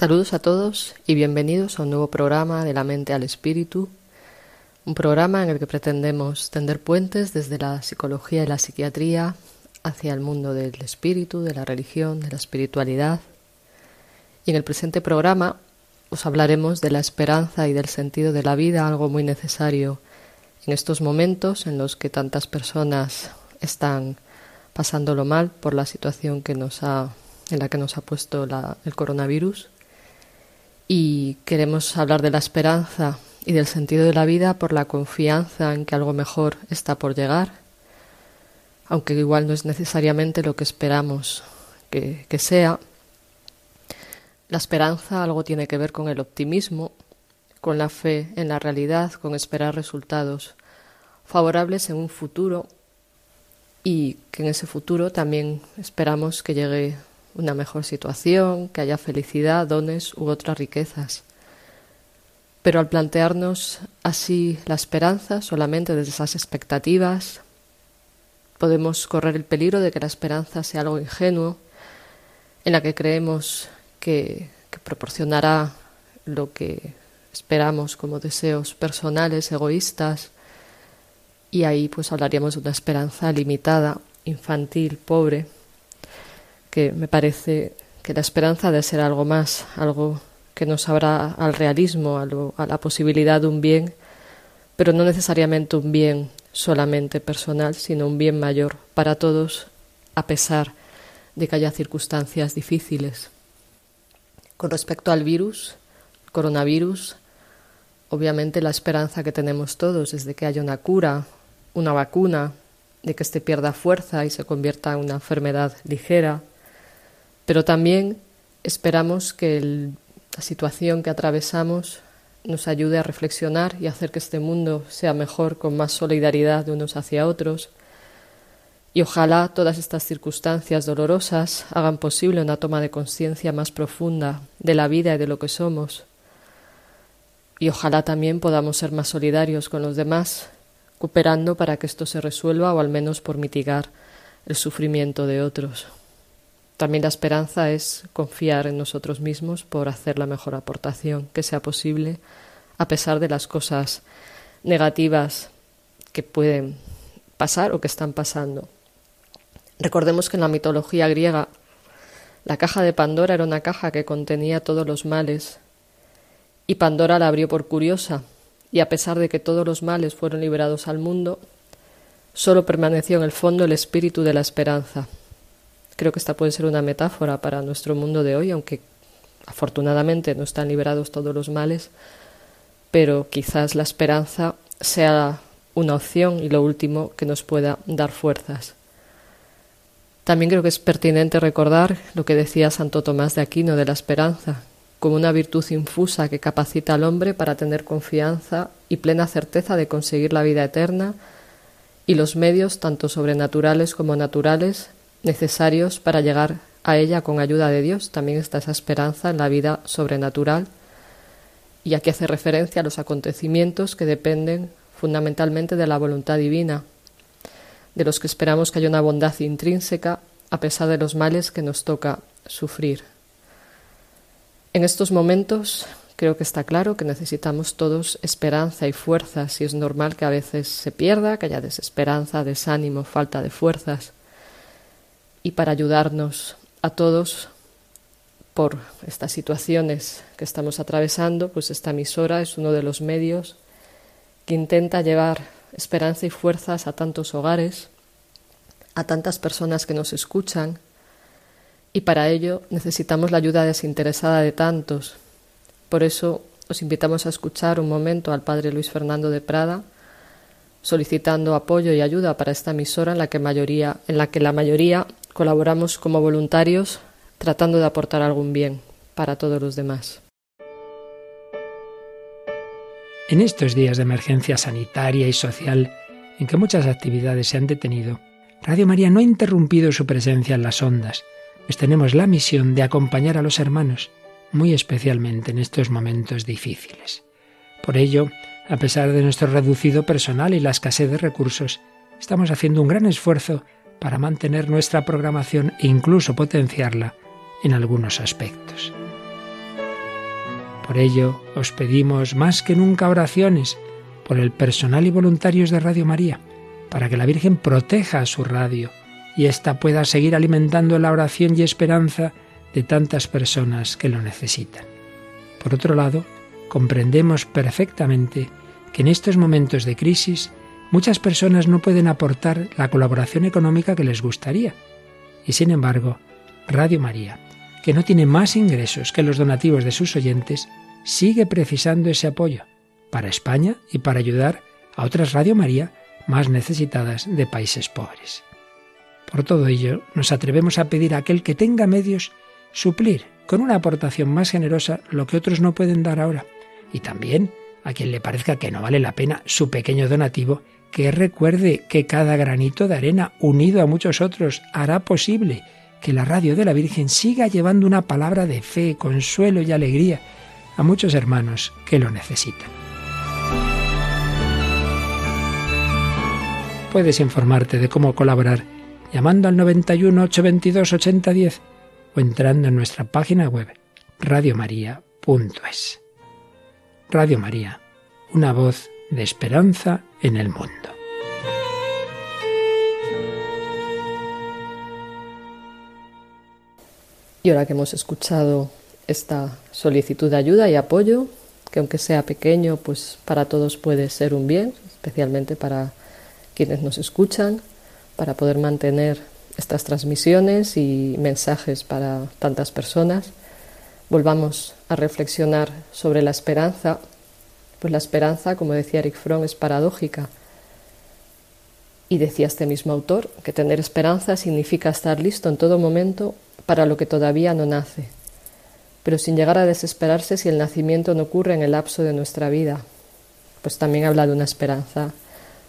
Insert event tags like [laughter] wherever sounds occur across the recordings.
Saludos a todos y bienvenidos a un nuevo programa de la mente al espíritu, un programa en el que pretendemos tender puentes desde la psicología y la psiquiatría hacia el mundo del espíritu, de la religión, de la espiritualidad. Y en el presente programa os hablaremos de la esperanza y del sentido de la vida, algo muy necesario en estos momentos en los que tantas personas están pasándolo mal por la situación que nos ha, en la que nos ha puesto el coronavirus y queremos hablar de la esperanza y del sentido de la vida por la confianza en que algo mejor está por llegar, aunque igual no es necesariamente lo que esperamos que, que sea. La esperanza algo tiene que ver con el optimismo, con la fe en la realidad, con esperar resultados favorables en un futuro y que en ese futuro también esperamos que llegue una mejor situación, que haya felicidad, dones u otras riquezas. Pero al plantearnos así la esperanza solamente desde esas expectativas, podemos correr el peligro de que la esperanza sea algo ingenuo, en la que creemos que, que proporcionará lo que esperamos como deseos personales, egoístas, y ahí pues hablaríamos de una esperanza limitada, infantil, pobre, que me parece que la esperanza de ser algo más, algo que nos abra al realismo, a, la posibilidad de un bien, pero no necesariamente un bien solamente personal, sino un bien mayor para todos, a pesar de que haya circunstancias difíciles. Con respecto al virus, coronavirus, obviamente la esperanza que tenemos todos es de que haya una cura, una vacuna, de que éste pierda fuerza y se convierta en una enfermedad ligera, pero también esperamos que la situación que atravesamos nos ayude a reflexionar y hacer que este mundo sea mejor con más solidaridad de unos hacia otros. Y ojalá todas estas circunstancias dolorosas hagan posible una toma de conciencia más profunda de la vida y de lo que somos. Y ojalá también podamos ser más solidarios con los demás, cooperando para que esto se resuelva o al menos por mitigar el sufrimiento de otros. También la esperanza es confiar en nosotros mismos por hacer la mejor aportación que sea posible, a pesar de las cosas negativas que pueden pasar o que están pasando. Recordemos que en la mitología griega la caja de Pandora era una caja que contenía todos los males y Pandora la abrió por curiosa y a pesar de que todos los males fueron liberados al mundo, solo permaneció en el fondo el espíritu de la esperanza, Creo que esta puede ser una metáfora para nuestro mundo de hoy, aunque afortunadamente no están liberados todos los males, pero quizás la esperanza sea una opción y lo último que nos pueda dar fuerzas. También creo que es pertinente recordar lo que decía Santo Tomás de Aquino de la esperanza, como una virtud infusa que capacita al hombre para tener confianza y plena certeza de conseguir la vida eterna y los medios, tanto sobrenaturales como naturales, necesarios para llegar a ella con ayuda de Dios. También está esa esperanza en la vida sobrenatural. Y aquí hace referencia a los acontecimientos que dependen fundamentalmente de la voluntad divina, de los que esperamos que haya una bondad intrínseca a pesar de los males que nos toca sufrir. En estos momentos creo que está claro que necesitamos todos esperanza y fuerzas y es normal que a veces se pierda, que haya desesperanza, desánimo, falta de fuerzas y para ayudarnos a todos por estas situaciones que estamos atravesando, pues esta emisora es uno de los medios que intenta llevar esperanza y fuerzas a tantos hogares, a tantas personas que nos escuchan, y para ello necesitamos la ayuda desinteresada de tantos. Por eso os invitamos a escuchar un momento al Padre Luis Fernando de Prada, solicitando apoyo y ayuda para esta emisora en la que, mayoría, en la, que la mayoría colaboramos como voluntarios tratando de aportar algún bien para todos los demás. En estos días de emergencia sanitaria y social, en que muchas actividades se han detenido, Radio María no ha interrumpido su presencia en las ondas, pues tenemos la misión de acompañar a los hermanos, muy especialmente en estos momentos difíciles. Por ello, a pesar de nuestro reducido personal y la escasez de recursos, estamos haciendo un gran esfuerzo para mantener nuestra programación e incluso potenciarla en algunos aspectos. Por ello, os pedimos más que nunca oraciones por el personal y voluntarios de Radio María, para que la Virgen proteja a su radio y ésta pueda seguir alimentando la oración y esperanza de tantas personas que lo necesitan. Por otro lado, comprendemos perfectamente que en estos momentos de crisis muchas personas no pueden aportar la colaboración económica que les gustaría. Y sin embargo, Radio María, que no tiene más ingresos que los donativos de sus oyentes, sigue precisando ese apoyo para España y para ayudar a otras Radio María más necesitadas de países pobres. Por todo ello, nos atrevemos a pedir a aquel que tenga medios suplir con una aportación más generosa lo que otros no pueden dar ahora, y también a quien le parezca que no vale la pena su pequeño donativo, que recuerde que cada granito de arena unido a muchos otros hará posible que la radio de la Virgen siga llevando una palabra de fe, consuelo y alegría a muchos hermanos que lo necesitan. Puedes informarte de cómo colaborar llamando al 91 822 8010 o entrando en nuestra página web radiomaria.es. Radio María, una voz de esperanza en el mundo. Y ahora que hemos escuchado esta solicitud de ayuda y apoyo, que aunque sea pequeño, pues para todos puede ser un bien, especialmente para quienes nos escuchan, para poder mantener estas transmisiones y mensajes para tantas personas. Volvamos a reflexionar sobre la esperanza, pues la esperanza, como decía Eric Fromm, es paradójica. Y decía este mismo autor que tener esperanza significa estar listo en todo momento para lo que todavía no nace, pero sin llegar a desesperarse si el nacimiento no ocurre en el lapso de nuestra vida, pues también habla de una esperanza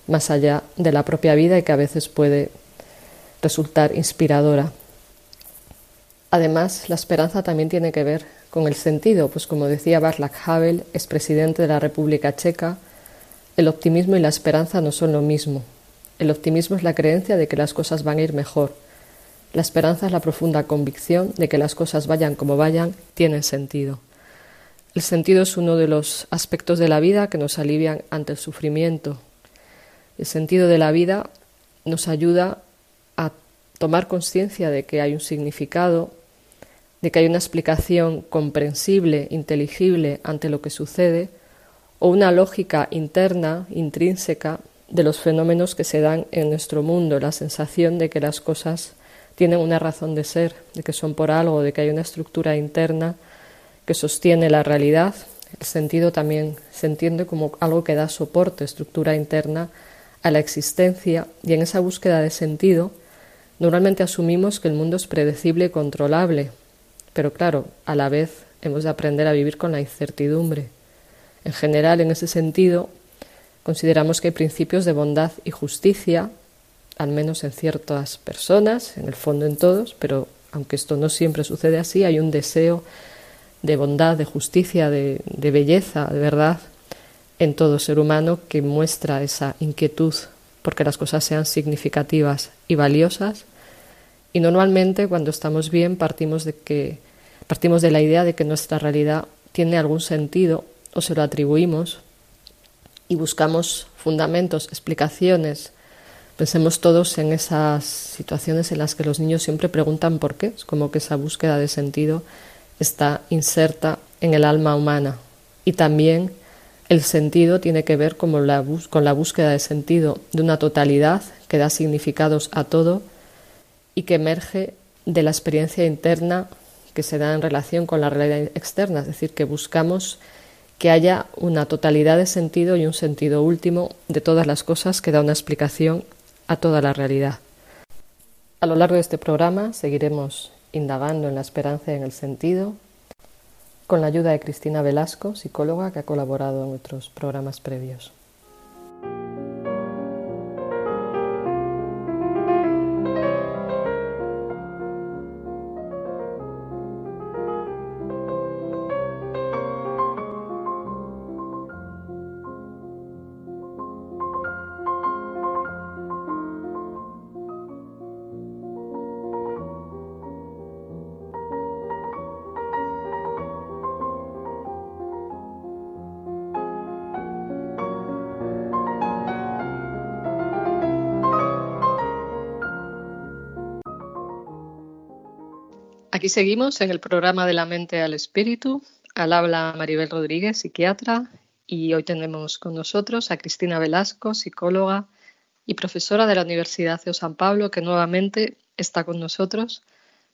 más allá de la propia vida y que a veces puede resultar inspiradora. Además, la esperanza también tiene que ver con el sentido, pues como decía Václav Havel, expresidente de la República Checa, el optimismo y la esperanza no son lo mismo. El optimismo es la creencia de que las cosas van a ir mejor. La esperanza es la profunda convicción de que las cosas vayan como vayan, tienen sentido. El sentido es uno de los aspectos de la vida que nos alivian ante el sufrimiento, el sentido de la vida nos ayuda a tomar conciencia de que hay un significado, de que hay una explicación comprensible, inteligible ante lo que sucede, o una lógica interna, intrínseca, de los fenómenos que se dan en nuestro mundo, la sensación de que las cosas tienen una razón de ser, de que son por algo, de que hay una estructura interna que sostiene la realidad. El sentido también se entiende como algo que da soporte, estructura interna a la existencia y en esa búsqueda de sentido, normalmente asumimos que el mundo es predecible y controlable, pero claro, a la vez hemos de aprender a vivir con la incertidumbre. En general, en ese sentido, consideramos que hay principios de bondad y justicia, al menos en ciertas personas, en el fondo en todos, pero aunque esto no siempre sucede así, hay un deseo de bondad, de justicia, de, de belleza, de verdad, en todo ser humano que muestra esa inquietud porque las cosas sean significativas y valiosas. Y normalmente cuando estamos bien partimos de que partimos de la idea de que nuestra realidad tiene algún sentido o se lo atribuimos y buscamos fundamentos, explicaciones. Pensemos todos en esas situaciones en las que los niños siempre preguntan por qué, es como que esa búsqueda de sentido está inserta en el alma humana y también el sentido tiene que ver con la, con la búsqueda de sentido de una totalidad que da significados a todo y que emerge de la experiencia interna que se da en relación con la realidad externa, es decir, que buscamos que haya una totalidad de sentido y un sentido último de todas las cosas que da una explicación a toda la realidad. A lo largo de este programa seguiremos indagando en la esperanza y en el sentido, con la ayuda de Cristina Velasco, psicóloga que ha colaborado en nuestros programas previos. Aquí seguimos en el programa de la mente al espíritu. Al habla Maribel Rodríguez, psiquiatra, y hoy tenemos con nosotros a Cristina Velasco, psicóloga y profesora de la Universidad de San Pablo, que nuevamente está con nosotros.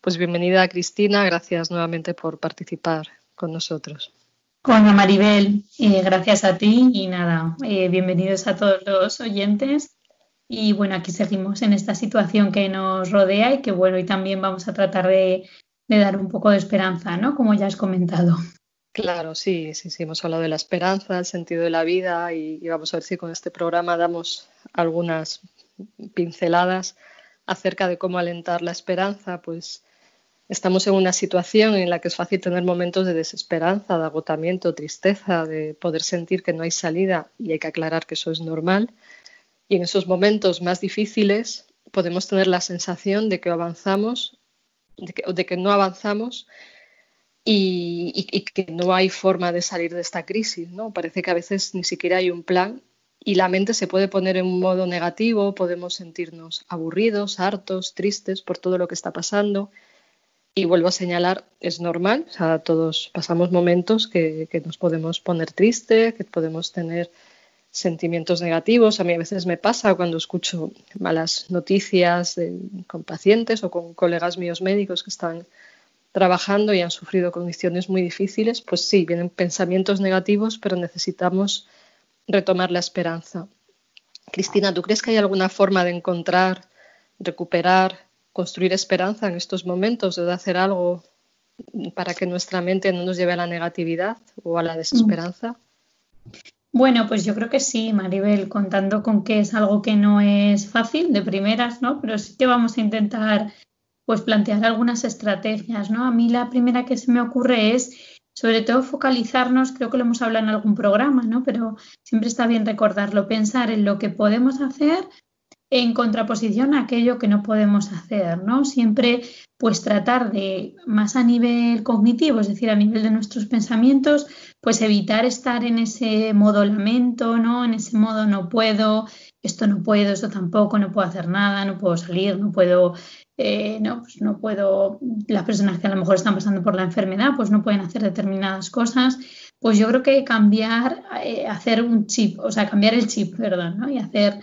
Pues bienvenida Cristina, gracias nuevamente por participar con nosotros. Hola Maribel, eh, gracias a ti y nada, eh, bienvenidos a todos los oyentes. Y bueno, aquí seguimos en esta situación que nos rodea y que bueno, y también vamos a tratar de de dar un poco de esperanza, ¿no? Como ya has comentado. Claro, sí, sí, sí, hemos hablado de la esperanza, el sentido de la vida y, vamos a ver si con este programa damos algunas pinceladas acerca de cómo alentar la esperanza, pues estamos en una situación en la que es fácil tener momentos de desesperanza, de agotamiento, tristeza, de poder sentir que no hay salida y hay que aclarar que eso es normal. Y en esos momentos más difíciles podemos tener la sensación de que avanzamos de que, no avanzamos y, que no hay forma de salir de esta crisis. ¿no? Parece que a veces ni siquiera hay un plan y la mente se puede poner en un modo negativo, podemos sentirnos aburridos, hartos, tristes por todo lo que está pasando. Y vuelvo a señalar, es normal, todos pasamos momentos que, que nos podemos poner tristes, que podemos tener sentimientos negativos. A mí a veces me pasa cuando escucho malas noticias con pacientes o con colegas míos médicos que están trabajando y han sufrido condiciones muy difíciles, pues sí, vienen pensamientos negativos, pero necesitamos retomar la esperanza. Cristina, ¿tú crees que hay alguna forma de encontrar, recuperar, construir esperanza en estos momentos, de hacer algo para que nuestra mente no nos lleve a la negatividad o a la desesperanza? Bueno, pues yo creo que sí, Maribel, contando con que es algo que no es fácil de primeras, ¿no? Pero sí que vamos a intentar pues plantear algunas estrategias, ¿no? A mí la primera que se me ocurre es sobre todo focalizarnos, creo que lo hemos hablado en algún programa, ¿no? Pero siempre está bien recordarlo, pensar en lo que podemos hacer en contraposición a aquello que no podemos hacer, ¿no? Siempre pues tratar de, más a nivel cognitivo, es decir, a nivel de nuestros pensamientos, pues evitar estar en ese modo lamento, ¿no? En ese modo no puedo, esto no puedo, esto tampoco, no puedo hacer nada, no puedo salir, no puedo, eh, no, pues no puedo, las personas que a lo mejor están pasando por la enfermedad, pues no pueden hacer determinadas cosas, pues yo creo que cambiar, eh, hacer un chip, o sea, cambiar el chip, perdón, ¿no? Y hacer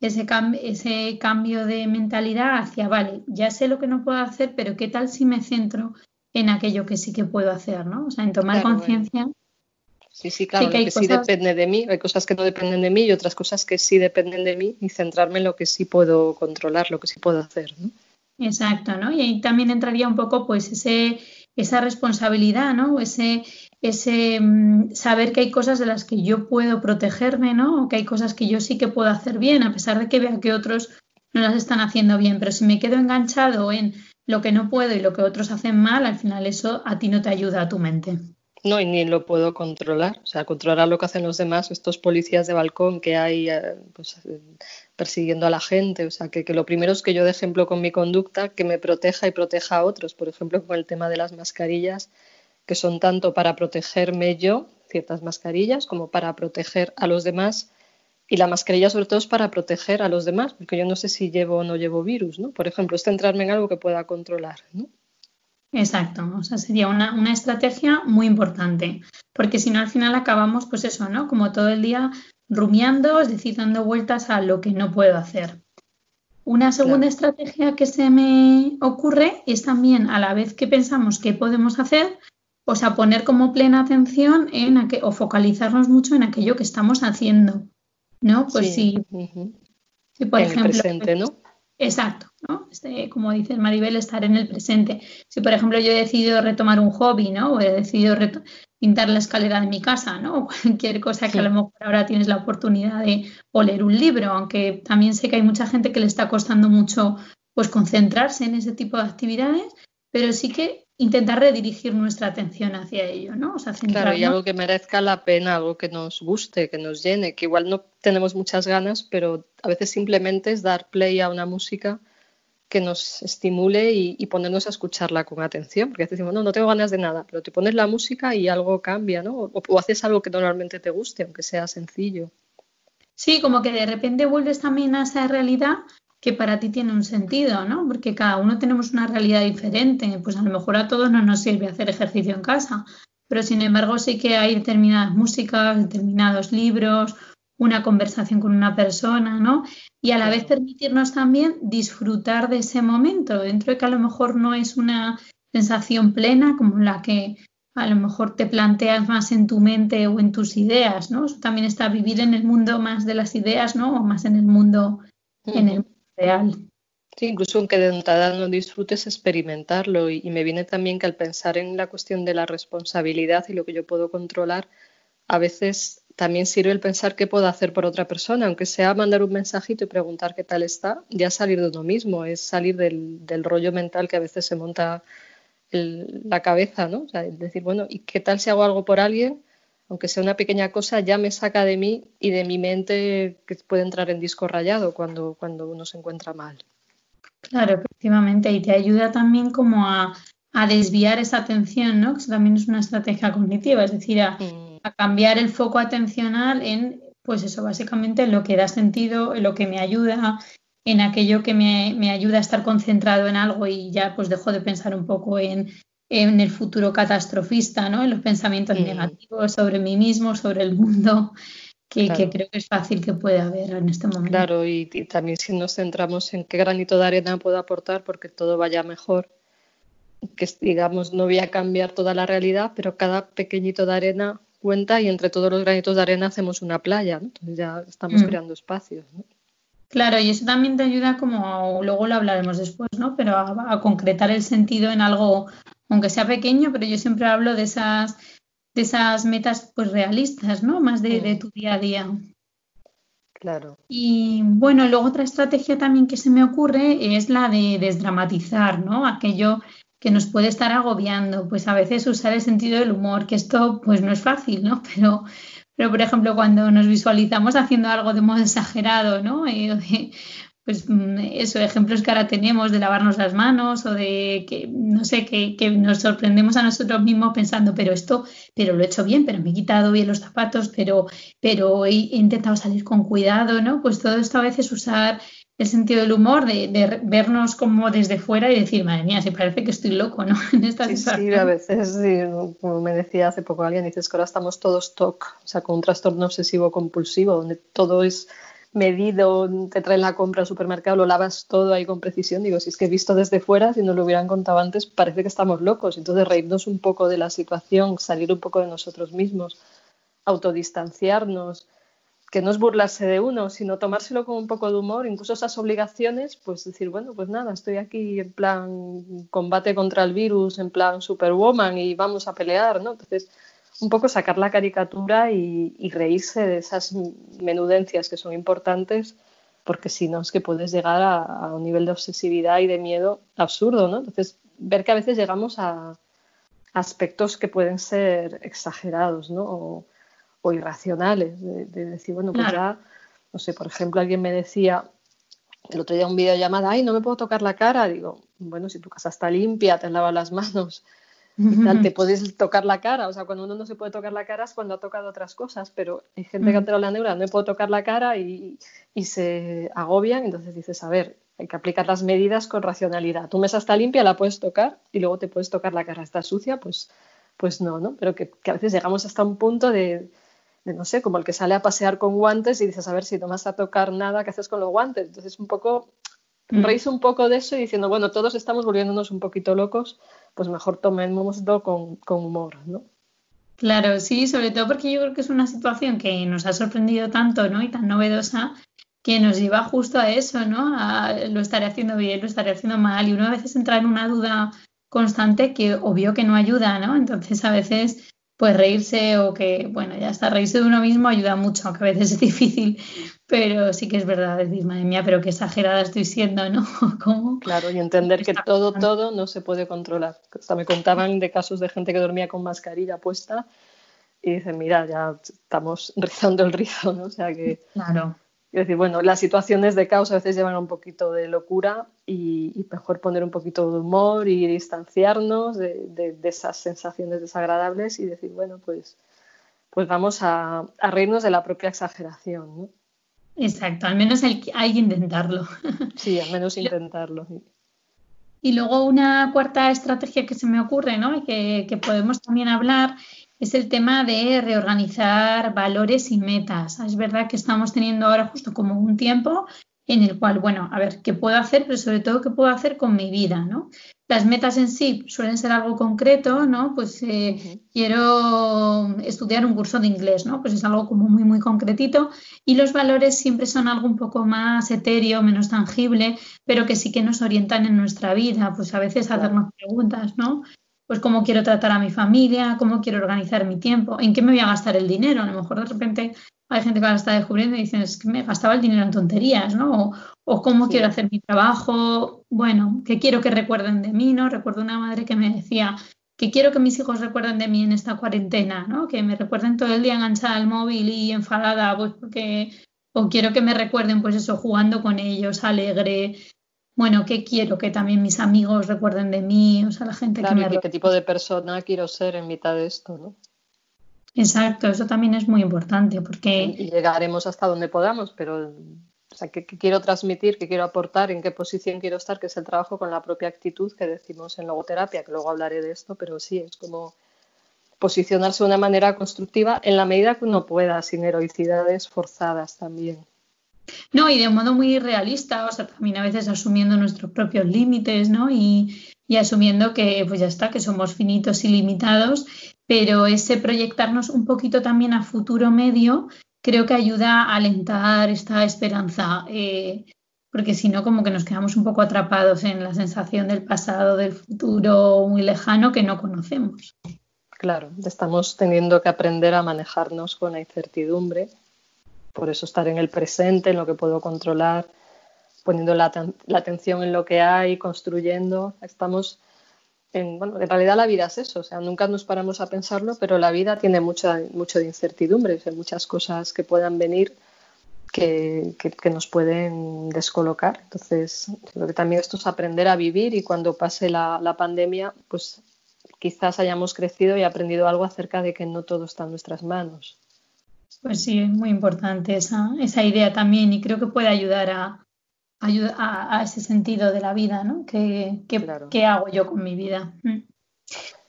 ese, ese cambio de mentalidad hacia, vale, ya sé lo que no puedo hacer, pero ¿qué tal si me centro en aquello que sí que puedo hacer, ¿no? O sea, en tomar conciencia. Sí, sí, claro, que, sí depende de mí, hay cosas que no dependen de mí y otras cosas que sí dependen de mí y centrarme en lo que sí puedo controlar, lo que sí puedo hacer, ¿no? Exacto, ¿no? Y ahí también entraría un poco pues ese, esa responsabilidad, ¿no? Ese, ese mm, saber que hay cosas de las que yo puedo protegerme, ¿no? O que hay cosas que yo sí que puedo hacer bien, a pesar de que vea que otros no las están haciendo bien. Pero si me quedo enganchado en lo que no puedo y lo que otros hacen mal, al final eso a ti no te ayuda a tu mente. No, y ni lo puedo controlar. O sea, controlar lo que hacen los demás, estos policías de balcón que hay eh, pues, eh, persiguiendo a la gente. O sea, que, que, lo primero es que yo de ejemplo con mi conducta, que me proteja y proteja a otros. Por ejemplo, con el tema de las mascarillas, que son tanto para protegerme yo, ciertas mascarillas, como para proteger a los demás. Y la mascarilla sobre todo es para proteger a los demás, porque yo no sé si llevo o no llevo virus, ¿no? Por ejemplo, es centrarme en algo que pueda controlar, ¿no? Exacto, o sea, sería una, una, estrategia muy importante, porque si no al final acabamos, pues eso, ¿no? Como todo el día rumiando, es decir, dando vueltas a lo que no puedo hacer. Una segunda estrategia que se me ocurre es también a la vez que pensamos qué podemos hacer, o sea, poner como plena atención en o focalizarnos mucho en aquello que estamos haciendo, ¿no? Pues sí. por ejemplo, presente, ¿no? Exacto, ¿no? Este, como dice Maribel, estar en el presente. Si, por ejemplo, yo he decidido retomar un hobby, ¿no? O he decidido pintar la escalera de mi casa, ¿no? O cualquier cosa que a lo mejor ahora tienes la oportunidad de o leer un libro, aunque también sé que hay mucha gente que le está costando mucho pues concentrarse en ese tipo de actividades, pero sí que intentar redirigir nuestra atención hacia ello, ¿no? O sea, claro, y algo que merezca la pena, algo que nos guste, que nos llene, que igual no tenemos muchas ganas, pero a veces simplemente es dar play a una música que nos estimule y, ponernos a escucharla con atención, porque a veces decimos, no, no tengo ganas de nada, pero te pones la música y algo cambia, ¿no? O, o haces algo que normalmente te guste, aunque sea sencillo. Sí, como que de repente vuelves también a esa realidad que para ti tiene un sentido, ¿no? Porque cada uno tenemos una realidad diferente. Pues a lo mejor a todos no nos sirve hacer ejercicio en casa, pero sin embargo sí que hay determinadas músicas, determinados libros, una conversación con una persona, ¿no? Y a la vez permitirnos también disfrutar de ese momento, dentro de que a lo mejor no es una sensación plena como la que a lo mejor te planteas más en tu mente o en tus ideas, ¿no? también está vivir en el mundo más de las ideas, ¿no? O más en el mundo, en el real. Sí, incluso aunque de entrada no disfrutes experimentarlo y, me viene también que al pensar en la cuestión de la responsabilidad y lo que yo puedo controlar, a veces también sirve el pensar qué puedo hacer por otra persona, aunque sea mandar un mensajito y preguntar qué tal está, ya salir de uno mismo, es salir del, rollo mental que a veces se monta la cabeza, ¿no? Sea, decir, bueno, ¿y qué tal si hago algo por alguien aunque sea una pequeña cosa, ya me saca de mí y de mi mente que puede entrar en disco rayado cuando, cuando uno se encuentra mal. Claro, efectivamente, y te ayuda también como a, desviar esa atención, ¿no? Que eso también es una estrategia cognitiva, es decir, a, mm. cambiar el foco atencional en, pues eso, básicamente en lo que da sentido, en lo que me ayuda, en aquello que me, me ayuda a estar concentrado en algo y ya pues dejo de pensar un poco en en el futuro catastrofista, ¿no? en los pensamientos mm. negativos sobre mí mismo, sobre el mundo, que, creo que es fácil que pueda haber en este momento. Claro, y, también si nos centramos en qué granito de arena puedo aportar porque todo vaya mejor, que digamos no voy a cambiar toda la realidad, pero cada pequeñito de arena cuenta y entre todos los granitos de arena hacemos una playa, entonces ya estamos mm. creando espacios. Claro, y eso también te ayuda como, luego lo hablaremos después, ¿no? Pero a concretar el sentido en algo aunque sea pequeño, pero yo siempre hablo de esas, de esas metas pues realistas, ¿no? Más de, de, mm. tu día a día. Claro. Y bueno, luego otra estrategia también que se me ocurre es la de desdramatizar, ¿no? Aquello que nos puede estar agobiando, pues a veces usar el sentido del humor, que esto pues no es fácil, ¿no? [laughs] Pero, pero por ejemplo, cuando nos visualizamos haciendo algo de modo exagerado, ¿no? Eh, pues mm, eso, ejemplos que ahora tenemos de lavarnos las manos o de que, no sé, que, nos sorprendemos a nosotros mismos pensando, pero esto, pero lo he hecho bien, pero me he quitado bien los zapatos, pero, pero he, intentado salir con cuidado, ¿no? Pues todo esto a veces usar el sentido del humor, de, vernos como desde fuera y decir, madre mía, se parece que estoy loco, ¿no? [laughs] En esta sí, sí, a veces, sí, como me decía hace poco alguien, dices que ahora estamos todos TOC, o sea, con un trastorno obsesivo compulsivo, donde todo es medido, te traen la compra al supermercado, lo lavas todo ahí con precisión. Digo, si es que he visto desde fuera, si nos lo hubieran contado antes, parece que estamos locos. Entonces, reírnos un poco de la situación, salir un poco de nosotros mismos, autodistanciarnos, que no es burlarse de uno, sino tomárselo con un poco de humor, incluso esas obligaciones, pues decir, bueno, pues nada, estoy aquí en plan combate contra el virus, en plan superwoman y vamos a pelear, ¿no? Entonces, un poco sacar la caricatura y, reírse de esas menudencias que son importantes, porque si no es que puedes llegar a, un nivel de obsesividad y de miedo absurdo, ¿no? Entonces, ver que a veces llegamos a aspectos que pueden ser exagerados, ¿no? O, irracionales, de, decir, bueno, pues ya, no sé, por ejemplo, alguien me decía el otro día un videollamada, ay, no me puedo tocar la cara, digo, bueno, si tu casa está limpia, te lavas las manos, te puedes tocar la cara, o sea, cuando uno no se puede tocar la cara es cuando ha tocado otras cosas, pero hay gente que ha tenido la neura, no me puedo tocar la cara y, y, se agobian, entonces dices, a ver, hay que aplicar las medidas con racionalidad. Tu mesa está limpia, la puedes tocar y luego te puedes tocar la cara, está sucia, pues, pues no, ¿no? Pero que, que a veces llegamos hasta un punto de, de, no sé, como el que sale a pasear con guantes y dices, a ver, si no vas a tocar nada, ¿qué haces con los guantes? Entonces un poco, mm. reís un poco de eso y diciendo, bueno, todos estamos volviéndonos un poquito locos pues mejor tomémoslo con, con humor, ¿no? Claro, sí, sobre todo porque yo creo que es una situación que nos ha sorprendido tanto, ¿no? Y tan novedosa que nos lleva justo a eso, ¿no? A lo estaré haciendo bien, lo estaré haciendo mal y uno a veces entra en una duda constante que obvio que no ayuda, ¿no? Entonces a veces pues reírse o que, bueno, ya está, reírse de uno mismo ayuda mucho, aunque a veces [laughs] es difícil, pero sí que es verdad decir, madre mía, pero qué exagerada estoy siendo, ¿no? [laughs] ¿Cómo? Claro, y entender que todo, todo no se puede controlar. Hasta me contaban de casos de gente que dormía con mascarilla puesta y dicen, mira, ya estamos [laughs] rizando el rizo, ¿no? O sea que... Claro. Es decir, bueno, las situaciones de caos a veces llevan un poquito de locura y, mejor poner un poquito de humor y distanciarnos de, esas sensaciones desagradables y decir, bueno, pues, pues vamos a, reírnos de la propia exageración, ¿no? Exacto, al menos hay, hay que intentarlo. [laughs] Sí, al menos intentarlo. Y luego una cuarta estrategia que se me ocurre, ¿no? Y que, que podemos también hablar es el tema de reorganizar valores y metas. Es verdad que estamos teniendo ahora justo como un tiempo en el cual, bueno, a ver, ¿qué puedo hacer? Pero sobre todo, ¿qué puedo hacer con mi vida? ¿no? Las metas en sí suelen ser algo concreto, ¿no? Pues eh, quiero estudiar un curso de inglés, ¿no? Pues es algo como muy, muy concretito. Y los valores siempre son algo un poco más etéreo, menos tangible, pero que sí que nos orientan en nuestra vida. Pues a veces hacernos preguntas, ¿no? Pues cómo quiero tratar a mi familia, cómo quiero organizar mi tiempo, en qué me voy a gastar el dinero. A lo mejor de repente hay gente que ahora está descubriendo y dicen, es que me gastaba el dinero en tonterías, ¿no? O, cómo quiero hacer mi trabajo, bueno, qué quiero que recuerden de mí, ¿no? Recuerdo una madre que me decía que quiero que mis hijos recuerden de mí en esta cuarentena, ¿no? Que me recuerden todo el día enganchada al móvil y enfadada, pues porque, o quiero que me recuerden, pues eso, jugando con ellos, alegre, bueno, qué quiero que también mis amigos recuerden de mí, o sea, la gente que me... qué tipo de persona quiero ser en mitad de esto, ¿no? Exacto, eso también es muy importante porque... Y llegaremos hasta donde podamos, pero o sea, ¿qué, quiero transmitir, qué quiero aportar, en qué posición quiero estar, que es el trabajo con la propia actitud que decimos en logoterapia, que luego hablaré de esto, pero sí, es como posicionarse de una manera constructiva en la medida que uno pueda, sin heroicidades forzadas también. No, y de un modo muy realista, o sea, también a veces asumiendo nuestros propios límites, ¿no? Y, asumiendo que, pues ya está, que somos finitos y limitados, pero ese proyectarnos un poquito también a futuro medio, creo que ayuda a alentar esta esperanza, eh, porque si no, como que nos quedamos un poco atrapados en la sensación del pasado, del futuro muy lejano que no conocemos. Claro, estamos teniendo que aprender a manejarnos con la incertidumbre por eso estar en el presente, en lo que puedo controlar, poniendo la, atención en lo que hay, construyendo. Estamos en, bueno, en realidad la vida es eso, o sea, nunca nos paramos a pensarlo, pero la vida tiene mucha, mucho de incertidumbre, hay muchas cosas que puedan venir que, que, nos pueden descolocar. Entonces, lo que también esto es aprender a vivir y cuando pase la, la pandemia, pues quizás hayamos crecido y aprendido algo acerca de que no todo está en nuestras manos. Pues sí, es muy importante esa, esa idea también y creo que puede ayudar a, a, a ese sentido de la vida, ¿no? ¿Qué, qué, hago yo con mi vida? Mm.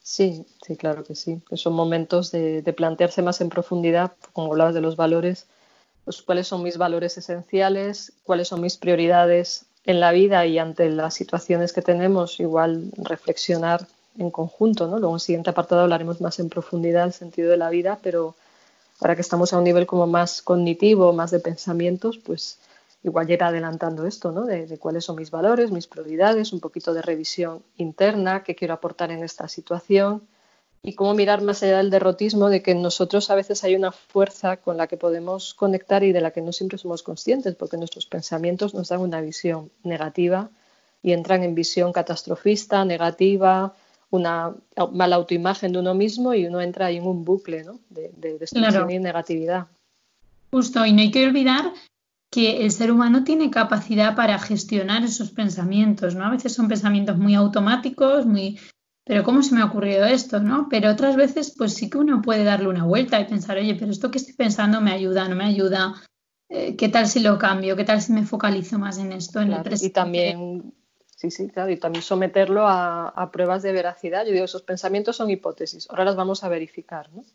Sí, sí, claro que sí. son momentos de, de, plantearse más en profundidad, como hablabas de los valores, pues cuáles son mis valores esenciales, cuáles son mis prioridades en la vida y ante las situaciones que tenemos, igual reflexionar en conjunto, ¿no? Luego en el siguiente apartado hablaremos más en profundidad del sentido de la vida, pero ahora que estamos a un nivel como más cognitivo, más de pensamientos, pues igual ir adelantando esto, ¿no? De, cuáles son mis valores, mis prioridades, un poquito de revisión interna, qué quiero aportar en esta situación y cómo mirar más allá del derrotismo de que en nosotros a veces hay una fuerza con la que podemos conectar y de la que no siempre somos conscientes, porque nuestros pensamientos nos dan una visión negativa y entran en visión catastrofista, negativa, una mala autoimagen de uno mismo y uno entra ahí en un bucle ¿no? de, destrucción y negatividad. Justo, y no hay que olvidar que el ser humano tiene capacidad para gestionar esos pensamientos, ¿no? A veces son pensamientos muy automáticos, muy pero ¿cómo se me ha ocurrido esto, no? Pero otras veces pues sí que uno puede darle una vuelta y pensar, oye, pero esto que estoy pensando me ayuda, no me ayuda, eh, ¿qué tal si lo cambio? ¿Qué tal si me focalizo más en esto? En y también Sí, sí, claro, y también someterlo a, pruebas de veracidad. Yo digo, esos pensamientos son hipótesis, ahora las vamos a verificar, ¿no?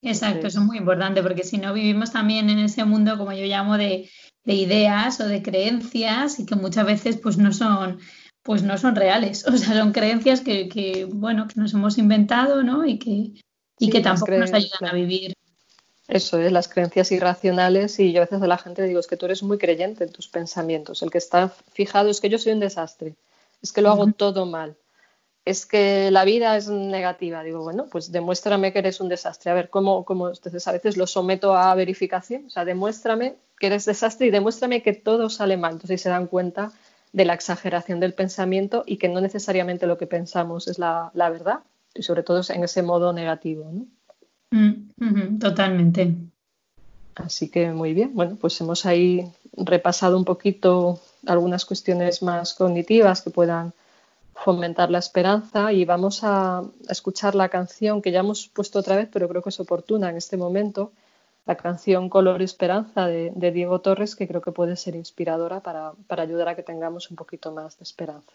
Exacto, eso es muy importante porque si no vivimos también en ese mundo, como yo llamo, de, ideas o de creencias y que muchas veces pues no son pues no son reales, [laughs] o sea, son creencias que, bueno, que nos hemos inventado, ¿no? Y que, y que tampoco nos ayudan a vivir. Eso es, las creencias irracionales y yo a veces a la gente le digo, es que tú eres muy creyente en tus pensamientos, el que está fijado es que yo soy un desastre, es que lo hago todo mal, es que la vida es negativa. Digo, bueno, pues demuéstrame que eres un desastre. A ver, ¿cómo, cómo? Entonces a veces lo someto a verificación, o sea, demuéstrame que eres desastre y demuéstrame que todo sale mal. Entonces se dan cuenta de la exageración del pensamiento y que no necesariamente lo que pensamos es la, verdad y sobre todo en ese modo negativo. ¿no? Mm, totalmente. Así que muy bien, bueno, pues hemos ahí repasado un poquito algunas cuestiones más cognitivas que puedan fomentar la esperanza y vamos a escuchar la canción que ya hemos puesto otra vez, pero creo que es oportuna en este momento, la canción Color Esperanza de, Diego Torres, que creo que puede ser inspiradora para, para ayudar a que tengamos un poquito más de esperanza.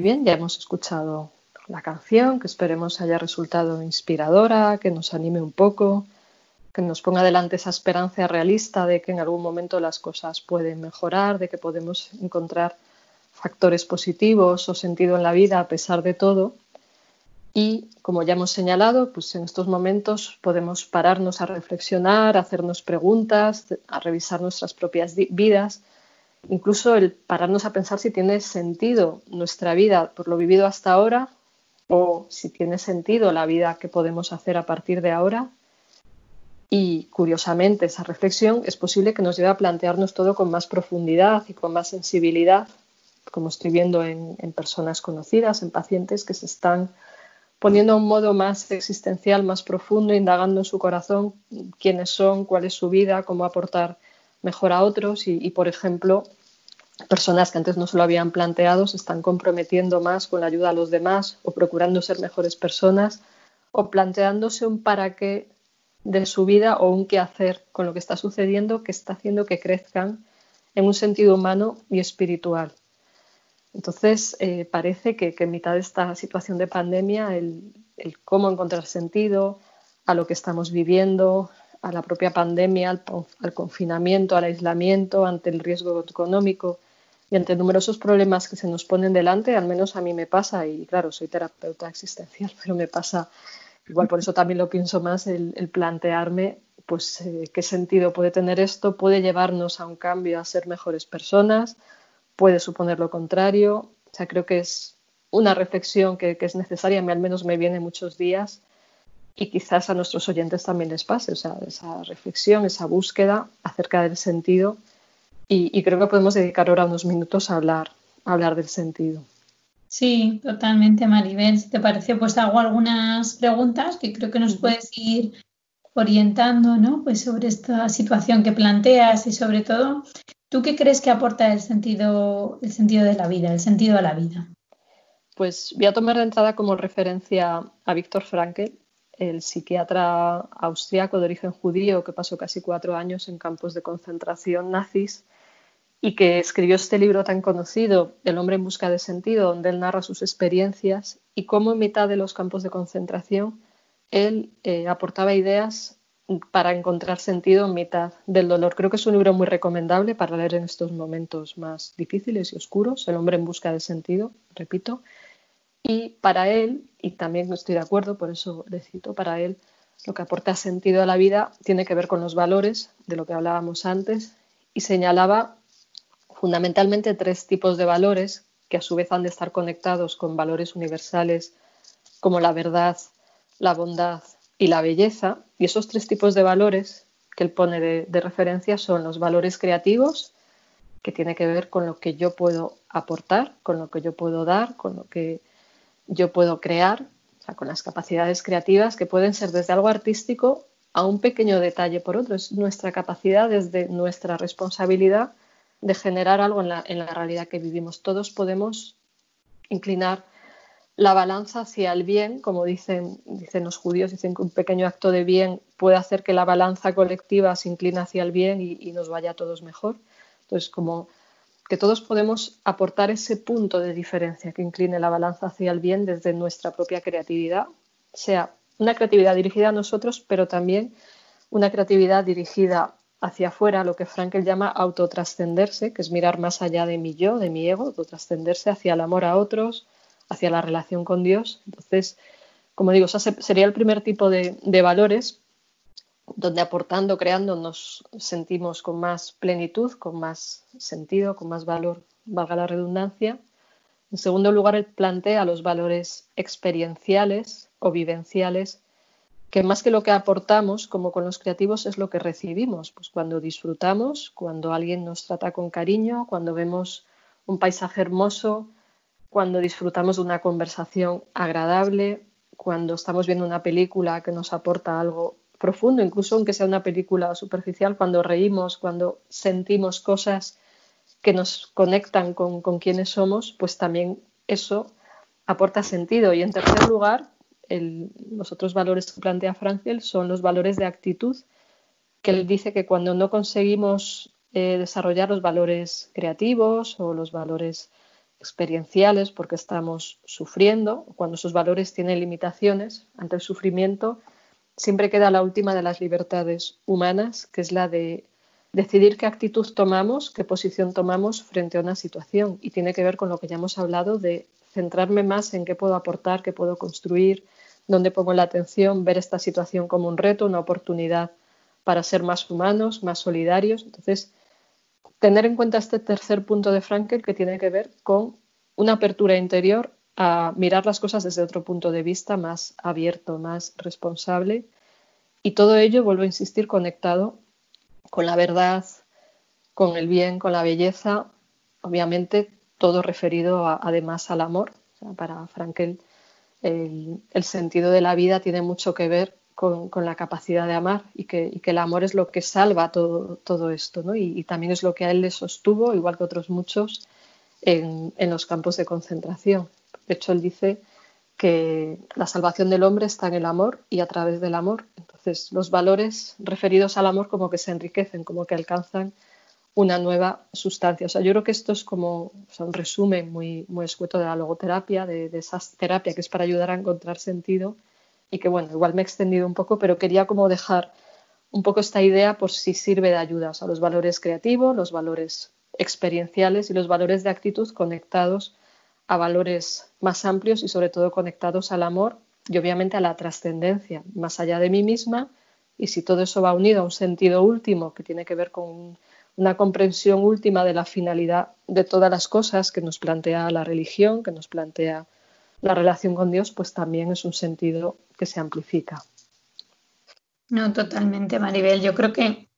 bien, ya hemos escuchado la canción, que esperemos haya resultado inspiradora, que nos anime un poco, que nos ponga delante esa esperanza realista de que en algún momento las cosas pueden mejorar, de que podemos encontrar factores positivos o sentido en la vida a pesar de todo. Y como ya hemos señalado, pues en estos momentos podemos pararnos a reflexionar, a hacernos preguntas, a revisar nuestras propias vidas incluso el pararnos a pensar si tiene sentido nuestra vida por lo vivido hasta ahora o si tiene sentido la vida que podemos hacer a partir de ahora. Y curiosamente, esa reflexión es posible que nos lleve a plantearnos todo con más profundidad y con más sensibilidad, como estoy viendo en, personas conocidas, en pacientes que se están poniendo a un modo más existencial, más profundo, indagando en su corazón quiénes son, cuál es su vida, cómo aportar mejor a otros y, por ejemplo, personas que antes no se lo habían planteado se están comprometiendo más con la ayuda a los demás o procurando ser mejores personas o planteándose un para qué de su vida o un qué hacer con lo que está sucediendo que está haciendo que crezcan en un sentido humano y espiritual. Entonces, eh, parece que, en mitad de esta situación de pandemia, el, el, cómo encontrar sentido a lo que estamos viviendo, a la propia pandemia, al, confinamiento, al aislamiento, ante el riesgo económico y ante numerosos problemas que se nos ponen delante, al menos a mí me pasa, y claro, soy terapeuta existencial, [laughs] pero me pasa, igual por eso también lo pienso más, el, plantearme pues eh, qué sentido puede tener esto, puede llevarnos a un cambio, a ser mejores personas, puede suponer lo contrario. O sea, creo que es una reflexión que, es necesaria, a al menos me viene muchos días y quizás a nuestros oyentes también les pase, o sea, esa reflexión, esa búsqueda acerca del sentido y, creo que podemos dedicar ahora unos minutos a hablar, a hablar del sentido. Sí, totalmente, Maribel. Si te parece, pues hago algunas preguntas que creo que nos puedes ir orientando, ¿no? Pues sobre esta situación que planteas y sobre todo, ¿tú qué crees que aporta el sentido, el sentido de la vida, el sentido a la vida? Pues voy a tomar de entrada como referencia a Víctor Frankl, el psiquiatra austriaco de origen judío que pasó casi cuatro años en campos de concentración nazis y que escribió este libro tan conocido, El hombre en busca de sentido, donde él narra sus experiencias y cómo en mitad de los campos de concentración él eh, aportaba ideas para encontrar sentido en mitad del dolor. Creo que es un libro muy recomendable para leer en estos momentos más difíciles y oscuros, El hombre en busca de sentido, repito. Y para él, y también estoy de acuerdo, por eso le cito, para él lo que aporta sentido a la vida tiene que ver con los valores, de lo que hablábamos antes, y señalaba fundamentalmente tres tipos de valores que a su vez han de estar conectados con valores universales como la verdad, la bondad y la belleza. Y esos tres tipos de valores que él pone de, referencia son los valores creativos, que tiene que ver con lo que yo puedo aportar, con lo que yo puedo dar, con lo que yo puedo crear, o sea, con las capacidades creativas que pueden ser desde algo artístico a un pequeño detalle por otro. Es nuestra capacidad desde nuestra responsabilidad de generar algo en la, en la realidad que vivimos. Todos podemos inclinar la balanza hacia el bien, como dicen, dicen los judíos, dicen que un pequeño acto de bien puede hacer que la balanza colectiva se incline hacia el bien y, y nos vaya a todos mejor. Entonces, como que todos podemos aportar ese punto de diferencia que incline la balanza hacia el bien desde nuestra propia creatividad, sea una creatividad dirigida a nosotros, pero también una creatividad dirigida hacia afuera, lo que Frankel llama autotrascenderse, que es mirar más allá de mi yo, de mi ego, autotrascenderse hacia el amor a otros, hacia la relación con Dios. Entonces, como digo, sería el primer tipo de, valores donde aportando, creando, nos sentimos con más plenitud, con más sentido, con más valor, valga la redundancia. En segundo lugar, él plantea los valores experienciales o vivenciales que más que lo que aportamos, como con los creativos, es lo que recibimos. Pues cuando disfrutamos, cuando alguien nos trata con cariño, cuando vemos un paisaje hermoso, cuando disfrutamos de una conversación agradable, cuando estamos viendo una película que nos aporta algo profundo, incluso aunque sea una película superficial, cuando reímos, cuando sentimos cosas que nos conectan con, con quienes somos, pues también eso aporta sentido. Y en tercer lugar, los otros valores que plantea Frankel son los valores de actitud, que él dice que cuando no conseguimos eh, desarrollar los valores creativos o los valores experienciales porque estamos sufriendo, cuando esos valores tienen limitaciones ante el sufrimiento, siempre queda la última de las libertades humanas, que es la de decidir qué actitud tomamos, qué posición tomamos frente a una situación. Y tiene que ver con lo que ya hemos hablado de centrarme más en qué puedo aportar, qué puedo construir, dónde pongo la atención, ver esta situación como un reto, una oportunidad para ser más humanos, más solidarios. Entonces, tener en cuenta este tercer punto de Frankel que tiene que ver con una apertura interior a mirar las cosas desde otro punto de vista más abierto, más responsable. Y todo ello, vuelvo a insistir, conectado con la verdad, con el bien, con la belleza, obviamente todo referido además al amor. para Frankel el, sentido de la vida tiene mucho que ver con, la capacidad de amar y que, el amor es lo que salva todo, todo esto, ¿no? Y, también es lo que a él le sostuvo, igual que otros muchos, en, los campos de concentración. De hecho, él dice que la salvación del hombre está en el amor y a través del amor. Entonces, los valores referidos al amor como que se enriquecen, como que alcanzan una nueva sustancia. O sea, yo creo que esto es como un resumen muy, escueto de la logoterapia, de, de, esa terapia que es para ayudar a encontrar sentido y que, bueno, igual me he extendido un poco, pero quería como dejar un poco esta idea por si sirve de ayuda, a los valores creativos, los valores experienciales y los valores de actitud conectados a valores más amplios y sobre todo conectados al amor y obviamente a la trascendencia, más allá de mí misma. Y si todo eso va unido a un sentido último que tiene que ver con una comprensión última de la finalidad de todas las cosas que nos plantea la religión, que nos plantea la relación con Dios, pues también es un sentido que se amplifica. No, totalmente, Maribel. Yo creo que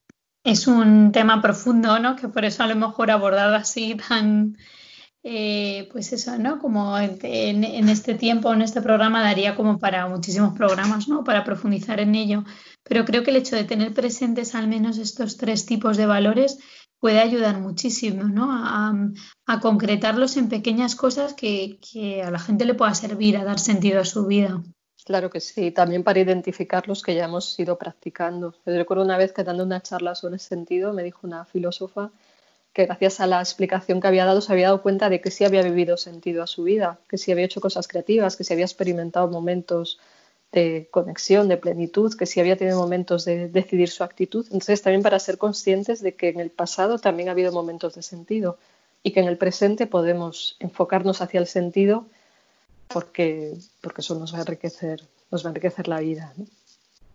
es un tema profundo, ¿no? Que por eso a lo mejor abordado así tan, eh, pues eso, ¿no? Como en, este tiempo, en este programa, daría como para muchísimos programas, ¿no? Para profundizar en ello. Pero creo que el hecho de tener presentes al menos estos tres tipos de valores puede ayudar muchísimo, ¿no? A, concretarlos en pequeñas cosas que, a la gente le pueda servir a dar sentido a su vida. Claro que sí, también para identificar los que ya hemos ido practicando. Yo recuerdo una vez que dando una charla sobre sentido, me dijo una filósofa que gracias a la explicación que había dado se había dado cuenta de que sí había vivido sentido a su vida, que sí había hecho cosas creativas, que sí había experimentado momentos de conexión, de plenitud, que sí había tenido momentos de decidir su actitud. Entonces también para ser conscientes de que en el pasado también ha habido momentos de sentido y que en el presente podemos enfocarnos hacia el sentido porque, porque eso nos va a enriquecer, nos va a enriquecer la vida.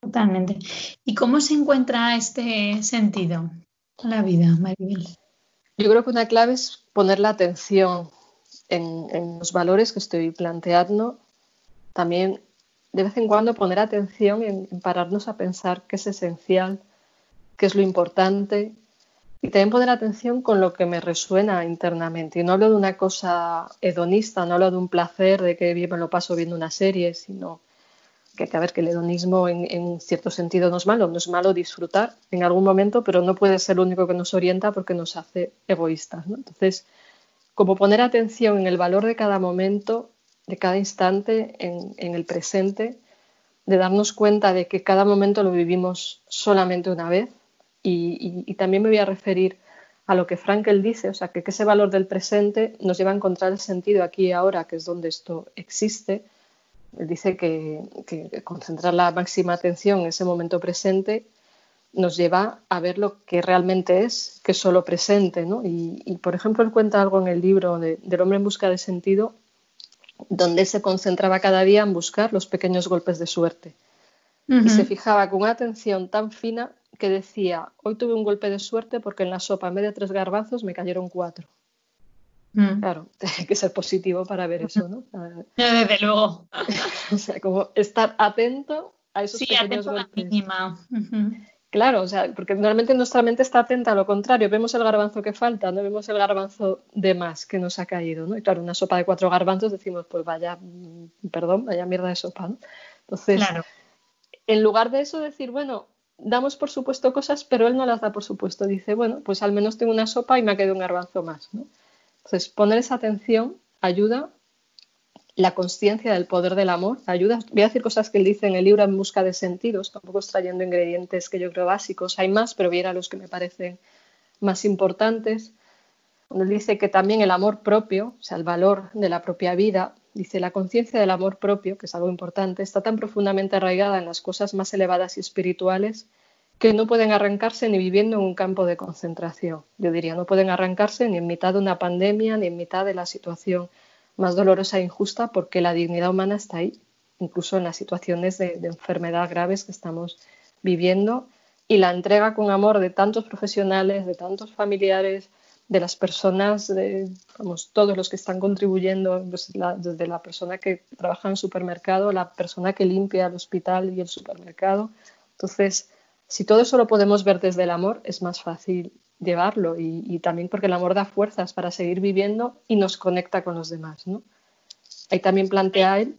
Totalmente. ¿Y cómo se encuentra este sentido la vida, Maribel? Yo creo que una clave es poner la atención en, los valores que estoy planteando. También de vez en cuando poner atención en, pararnos a pensar qué es esencial, qué es lo importante y también poner atención con lo que me resuena internamente. Y no hablo de una cosa hedonista, no hablo de un placer de que bien me lo paso viendo una serie, sino que, a ver, que el hedonismo en, cierto sentido no es malo, no es malo disfrutar en algún momento, pero no puede ser lo único que nos orienta porque nos hace egoístas. Entonces, como poner atención en el valor de cada momento, de cada instante, en, el presente, de darnos cuenta de que cada momento lo vivimos solamente una vez. Y, también me voy a referir a lo que Frankel dice, o sea, que ese valor del presente nos lleva a encontrar el sentido aquí y ahora, que es donde esto existe, dice que, concentrar la máxima atención en ese momento presente nos lleva a ver lo que realmente es, que es solo presente. ¿no? Y, por ejemplo, él cuenta algo en el libro del hombre en busca de sentido, donde se concentraba cada día en buscar los pequeños golpes de suerte. Y se fijaba con una atención tan fina que decía, hoy tuve un golpe de suerte porque en la sopa en vez de tres garbanzos me cayeron cuatro. Mm. Claro, [laughs] tiene que ser positivo para ver eso, ¿no? [laughs] Desde luego. [laughs] o sea, como estar atento a esos pequeños golpes. Claro, o sea, porque normalmente nuestra mente está atenta a lo contrario. Vemos el garbanzo que falta, no vemos el garbanzo de más que nos ha caído, ¿no? Y claro, una sopa de cuatro garbanzos decimos, pues vaya, mm, perdón, vaya mierda de sopa, ¿no? Entonces, en lugar de eso decir, bueno, damos por supuesto cosas, pero él no las da por supuesto. Dice, bueno, pues al menos tengo una sopa y me ha quedado un garbanzo más, ¿no? Entonces, poner esa atención ayuda la conciencia del poder del amor, ayuda. Voy a decir cosas que él dice en el libro En busca de sentidos, tampoco extrayendo ingredientes que yo creo básicos, hay más, pero viera los que me parecen más importantes. Él dice que también el amor propio, o sea, el valor de la propia vida, dice la conciencia del amor propio, que es algo importante, está tan profundamente arraigada en las cosas más elevadas y espirituales que no pueden arrancarse ni viviendo en un campo de concentración. Yo diría, no pueden arrancarse ni en mitad de una pandemia, ni en mitad de la situación más dolorosa e injusta, porque la dignidad humana está ahí, incluso en las situaciones de, enfermedad graves que estamos viviendo. Y la entrega con amor de tantos profesionales, de tantos familiares, de las personas, de todos los que están contribuyendo, pues, desde la persona que trabaja en el supermercado, la persona que limpia el hospital y el supermercado. Entonces, si todo eso lo podemos ver desde el amor, es más fácil llevarlo y, también porque el amor da fuerzas para seguir viviendo y nos conecta con los demás, ¿no? Ahí también plantea él.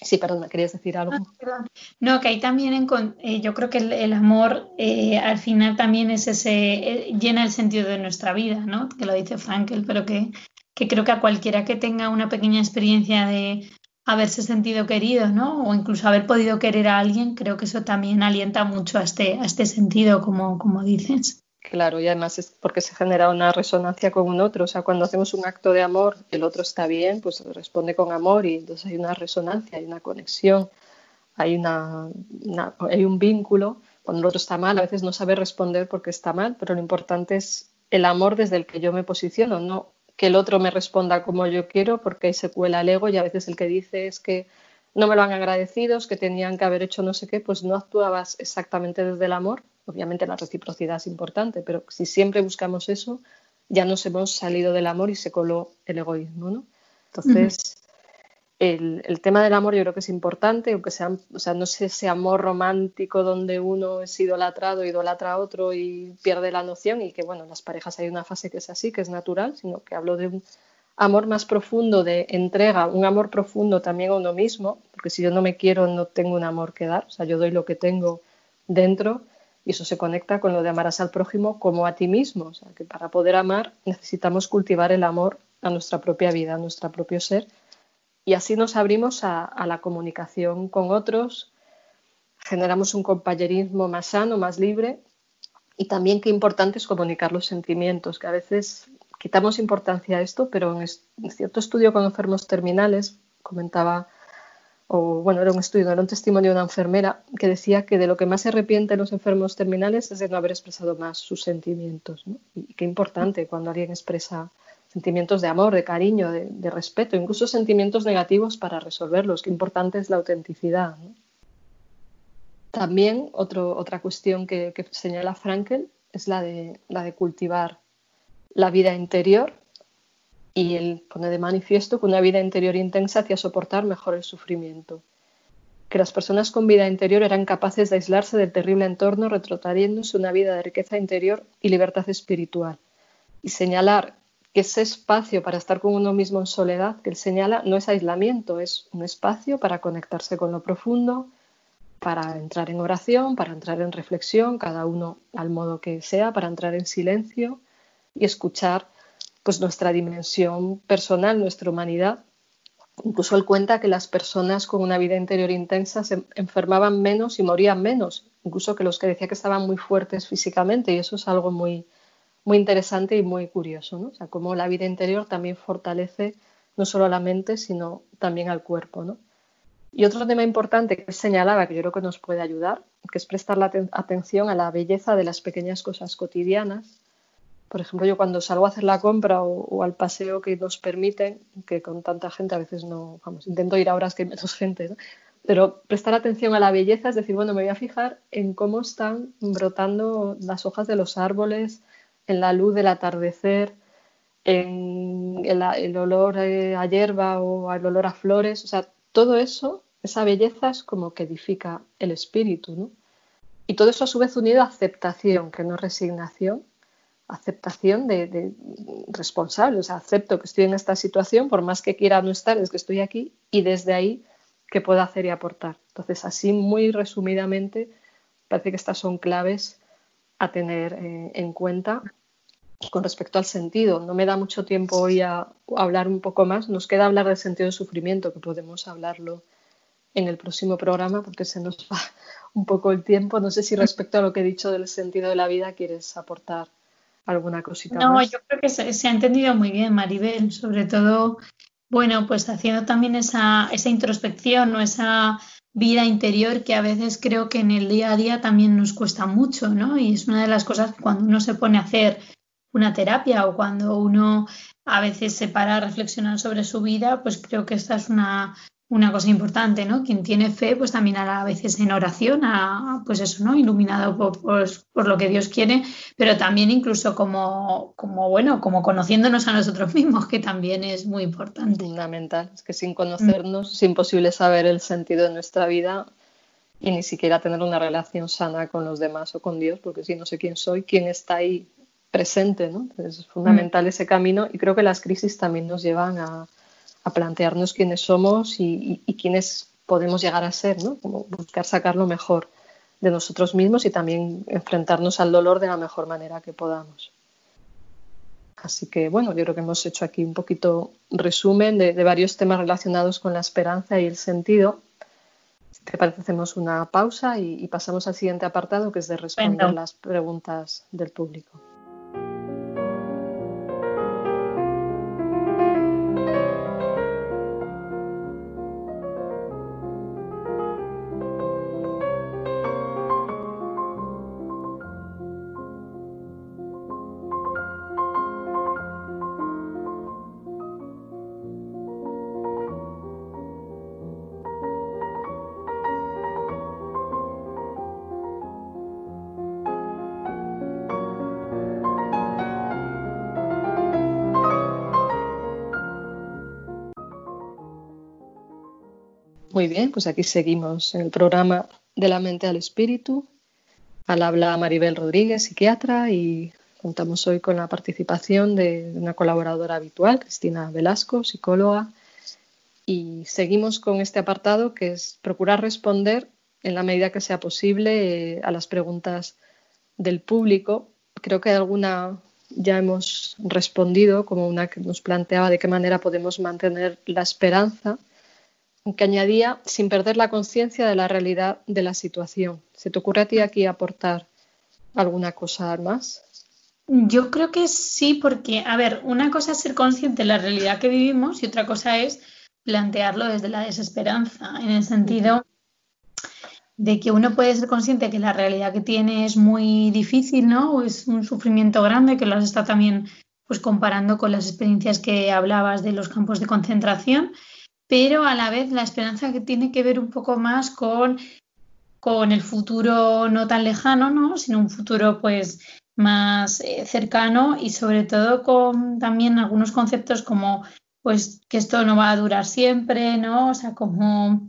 Sí, perdón, querías decir algo. Ah, no, que ahí también eh, yo creo que el, amor eh, al final también es ese, eh, llena el sentido de nuestra vida, ¿no? Que lo dice Frankel, pero que, que creo que a cualquiera que tenga una pequeña experiencia de haberse sentido querido, ¿no? O incluso haber podido querer a alguien, creo que eso también alienta mucho a este, este sentido, como, como dices. Claro, y además es porque se genera una resonancia con un otro. O sea, cuando hacemos un acto de amor, el otro está bien, pues responde con amor y entonces hay una resonancia, hay una conexión, hay, una, hay un vínculo cuando el otro está mal, a veces no sabe responder porque está mal, pero lo importante es el amor desde el que yo me posiciono, no que el otro me responda como yo quiero, porque ahí se cuela el ego y a veces el que dice es que no me lo han agradecido, es que tenían que haber hecho no sé qué, pues no actuabas exactamente desde el amor. Obviamente la reciprocidad es importante, pero si siempre buscamos eso, ya nos hemos salido del amor y se coló el egoísmo, ¿no? Entonces, el, tema del amor yo creo que es importante, aunque sea, o sea, no sé ese amor romántico donde uno es idolatrado, idolatra a otro y pierde la noción y que, bueno, en las parejas hay una fase que es así, que es natural, sino que hablo de un amor más profundo, de entrega, un amor profundo también a uno mismo, porque si yo no me quiero no tengo un amor que dar, o sea, yo doy lo que tengo dentro y eso se conecta con lo de amarás al prójimo como a ti mismo, o sea, que para poder amar necesitamos cultivar el amor a nuestra propia vida, a nuestro propio ser y así nos abrimos a, la comunicación con otros, generamos un compañerismo más sano, más libre y también qué importante es comunicar los sentimientos, que a veces quitamos importancia a esto, pero en, cierto estudio con enfermos terminales comentaba, o bueno, era un estudio, era un testimonio de una enfermera que decía que de lo que más se arrepiente los enfermos terminales es de no haber expresado más sus sentimientos. Y qué importante cuando alguien expresa sentimientos de amor, de cariño, de, respeto, incluso sentimientos negativos para resolverlos. Qué importante es la autenticidad. También otra cuestión que, señala Frankel es la de, la de cultivar la vida interior y él pone de manifiesto que una vida interior intensa hacía soportar mejor el sufrimiento, que las personas con vida interior eran capaces de aislarse del terrible entorno retrotrayéndose una vida de riqueza interior y libertad espiritual, y señalar que ese espacio para estar con uno mismo en soledad que él señala no es aislamiento, es un espacio para conectarse con lo profundo, para entrar en oración, para entrar en reflexión, cada uno al modo que sea, para entrar en silencio y escuchar pues nuestra dimensión personal, nuestra humanidad. Incluso él cuenta que las personas con una vida interior intensa se enfermaban menos y morían menos, incluso que los que decía que estaban muy fuertes físicamente, y eso es algo muy, muy interesante y muy curioso, ¿no? O sea, cómo la vida interior también fortalece no solo la mente, sino también al cuerpo, ¿no? Y otro tema importante que señalaba, que yo creo que nos puede ayudar, que es prestar la atención a la belleza de las pequeñas cosas cotidianas. Por ejemplo, yo cuando salgo a hacer la compra o, al paseo que nos permiten, que con tanta gente a veces no, vamos, intento ir a horas que hay menos [laughs] gente, ¿no? pero prestar atención a la belleza, es decir, bueno, me voy a fijar en cómo están brotando las hojas de los árboles, en la luz del atardecer, en el, olor eh, a hierba o el olor a flores, o sea, todo eso, esa belleza es como que edifica el espíritu, ¿no? Y todo eso a su vez unido a aceptación, que no resignación, aceptación de, responsable, o sea, acepto que estoy en esta situación, por más que quiera no estar, es que estoy aquí y desde ahí qué puedo hacer y aportar. Entonces, así muy resumidamente, parece que estas son claves a tener eh, en cuenta con respecto al sentido. No me da mucho tiempo hoy a, hablar un poco más. Nos queda hablar del sentido de sufrimiento, que podemos hablarlo en el próximo programa porque se nos va [laughs] un poco el tiempo. No sé si respecto a lo que he dicho del sentido de la vida quieres aportar alguna cosita no, más. yo creo que se, se, ha entendido muy bien, Maribel, sobre todo, bueno, pues haciendo también esa, esa introspección o esa vida interior que a veces creo que en el día a día también nos cuesta mucho, ¿no? Y es una de las cosas que cuando uno se pone a hacer una terapia o cuando uno a veces se para a reflexionar sobre su vida, pues creo que esta es una, una cosa importante, ¿no? Quien tiene fe, pues también a veces en oración, a, pues eso, ¿no? Iluminado por, por, lo que Dios quiere, pero también incluso como, como, bueno, como conociéndonos a nosotros [laughs] mismos, que también es muy importante. Fundamental, es que sin conocernos es imposible saber el sentido de nuestra vida y ni siquiera tener una relación sana con los demás o con Dios, porque si no sé quién soy, quién está ahí presente, ¿no? es fundamental ese camino y creo que las crisis también nos llevan a a plantearnos quiénes somos y, quiénes podemos llegar a ser, ¿no? Como buscar sacar lo mejor de nosotros mismos y también enfrentarnos al dolor de la mejor manera que podamos. Así que bueno, yo creo que hemos hecho aquí un poquito resumen de, varios temas relacionados con la esperanza y el sentido. Si te parece, hacemos una pausa y, pasamos al siguiente apartado que es de responder las preguntas del público. Muy bien, pues aquí seguimos en el programa de la mente al espíritu. Al habla Maribel Rodríguez, psiquiatra, y contamos hoy con la participación de una colaboradora habitual, Cristina Velasco, psicóloga. Y seguimos con este apartado que es procurar responder en la medida que sea posible eh, a las preguntas del público. Creo que alguna ya hemos respondido, como una que nos planteaba de qué manera podemos mantener la esperanza, que añadía sin perder la conciencia de la realidad de la situación. ¿Se te ocurre a ti aquí aportar alguna cosa más? Yo creo que sí, porque, a ver, una cosa es ser consciente de la realidad que vivimos y otra cosa es plantearlo desde la desesperanza, en el sentido de que uno puede ser consciente que la realidad que tiene es muy difícil, ¿no? O es un sufrimiento grande, que lo has estado también pues comparando con las experiencias que hablabas de los campos de concentración, pero a la vez la esperanza que tiene que ver un poco más con, con el futuro no tan lejano, ¿no? Sino un futuro pues más eh, cercano y sobre todo con también algunos conceptos como pues que esto no va a durar siempre, ¿no? O sea, como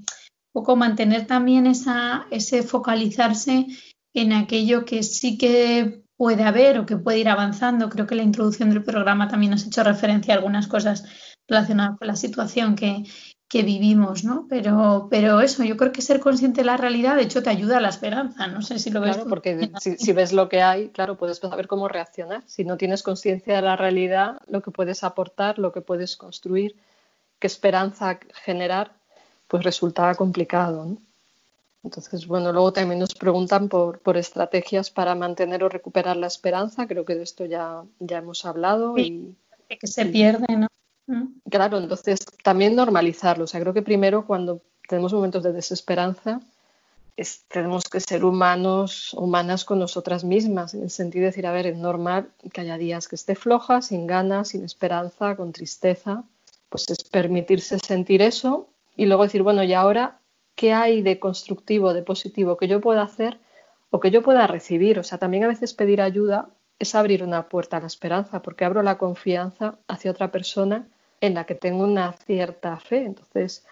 poco mantener también esa, ese focalizarse en aquello que sí que puede haber o que puede ir avanzando. Creo que la introducción del programa también has hecho referencia a algunas cosas relacionadas con la situación que, que vivimos, ¿no? Pero, pero eso, yo creo que ser consciente de la realidad, de hecho, te ayuda a la esperanza. No sé si lo ves. Claro, porque si, si, ves lo que hay, claro, puedes saber cómo reaccionar. Si no tienes conciencia de la realidad, lo que puedes aportar, lo que puedes construir, qué esperanza generar, pues resultaba complicado. Entonces, bueno, luego también nos preguntan por, por, estrategias para mantener o recuperar la esperanza. Creo que de esto ya, ya hemos hablado. y, que se pierde, ¿no? Claro, entonces también normalizarlo. O sea, creo que primero cuando tenemos momentos de desesperanza, tenemos que ser humanos, humanas con nosotras mismas, en el sentido de decir, a ver, es normal que haya días que esté floja, sin ganas, sin esperanza, con tristeza. Pues es permitirse sentir eso y luego decir, bueno, ¿y ahora qué hay de constructivo, de positivo que yo pueda hacer o que yo pueda recibir? O sea, también a veces pedir ayuda es abrir una puerta a la esperanza, porque abro la confianza hacia otra persona en la que tengo una cierta fe. Entonces,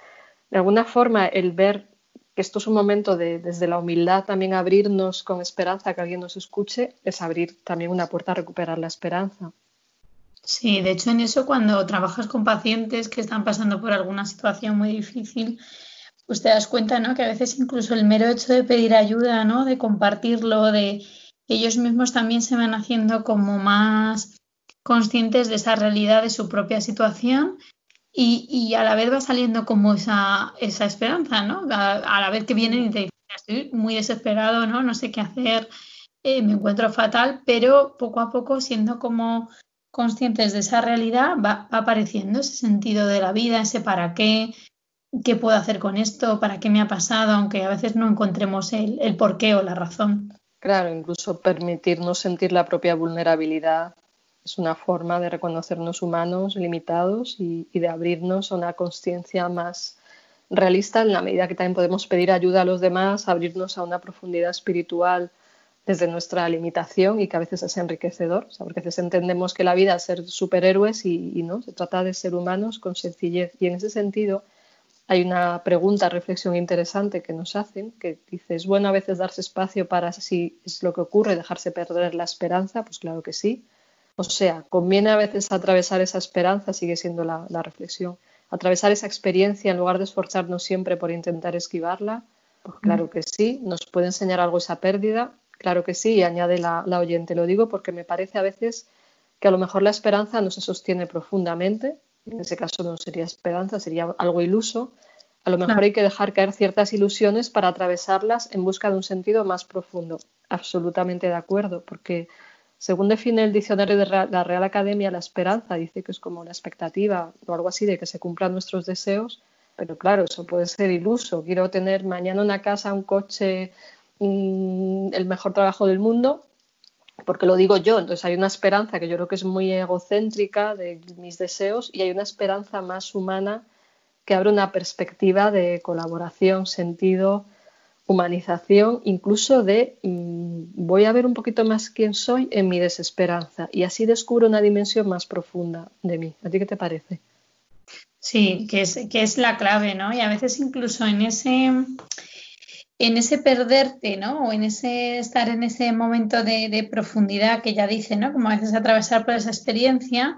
de alguna forma, el ver que esto es un momento de, desde la humildad, también abrirnos con esperanza que alguien nos escuche, es abrir también una puerta a recuperar la esperanza. Sí, de hecho en eso cuando trabajas con pacientes que están pasando por alguna situación muy difícil, pues te das cuenta, ¿no? Que a veces incluso el mero hecho de pedir ayuda, ¿no? De compartirlo, de ellos mismos también se van haciendo como más conscientes de esa realidad de su propia situación y, y a la vez va saliendo como esa, esa esperanza, ¿no? A, la vez que vienen y te dicen, estoy muy desesperado, ¿no? No sé qué hacer, eh, me encuentro fatal, pero poco a poco siendo como conscientes de esa realidad, va, apareciendo ese sentido de la vida, ese para qué, qué puedo hacer con esto, para qué me ha pasado, aunque a veces no encontremos el, el por qué o la razón. Claro, incluso permitirnos sentir la propia vulnerabilidad es una forma de reconocernos humanos limitados y, y de abrirnos a una conciencia más realista en la medida que también podemos pedir ayuda a los demás, abrirnos a una profundidad espiritual desde nuestra limitación y que a veces es enriquecedor, porque a veces entendemos que la vida es ser superhéroes y, no, se trata de ser humanos con sencillez. Y en ese sentido hay una pregunta, reflexión interesante que nos hacen, que dice, ¿es bueno a veces darse espacio para si es lo que ocurre, dejarse perder la esperanza? Pues claro que sí. O sea, conviene a veces atravesar esa esperanza, sigue siendo la, la reflexión, atravesar esa experiencia en lugar de esforzarnos siempre por intentar esquivarla. Pues claro que sí, nos puede enseñar algo esa pérdida, Claro que sí, añade la, oyente. Lo digo porque me parece a veces que a lo mejor la esperanza no se sostiene profundamente. En ese caso no sería esperanza, sería algo iluso. A lo mejor hay que dejar caer ciertas ilusiones para atravesarlas en busca de un sentido más profundo. Absolutamente de acuerdo, porque según define el diccionario de la Real Academia, la esperanza dice que es como la expectativa o algo así de que se cumplan nuestros deseos, pero claro, eso puede ser iluso. Quiero tener mañana una casa, un coche, el mejor trabajo del mundo, porque lo digo yo, entonces hay una esperanza que yo creo que es muy egocéntrica de mis deseos y hay una esperanza más humana que abre una perspectiva de colaboración, sentido, humanización, incluso de mm, voy a ver un poquito más quién soy en mi desesperanza y así descubro una dimensión más profunda de mí. ¿A ti qué te parece? Sí, que es, que es la clave, ¿no? Y a veces incluso en ese, en ese perderte, ¿no? O en ese estar en ese momento de, de, profundidad que ya dice, ¿no? Como a veces atravesar por esa experiencia,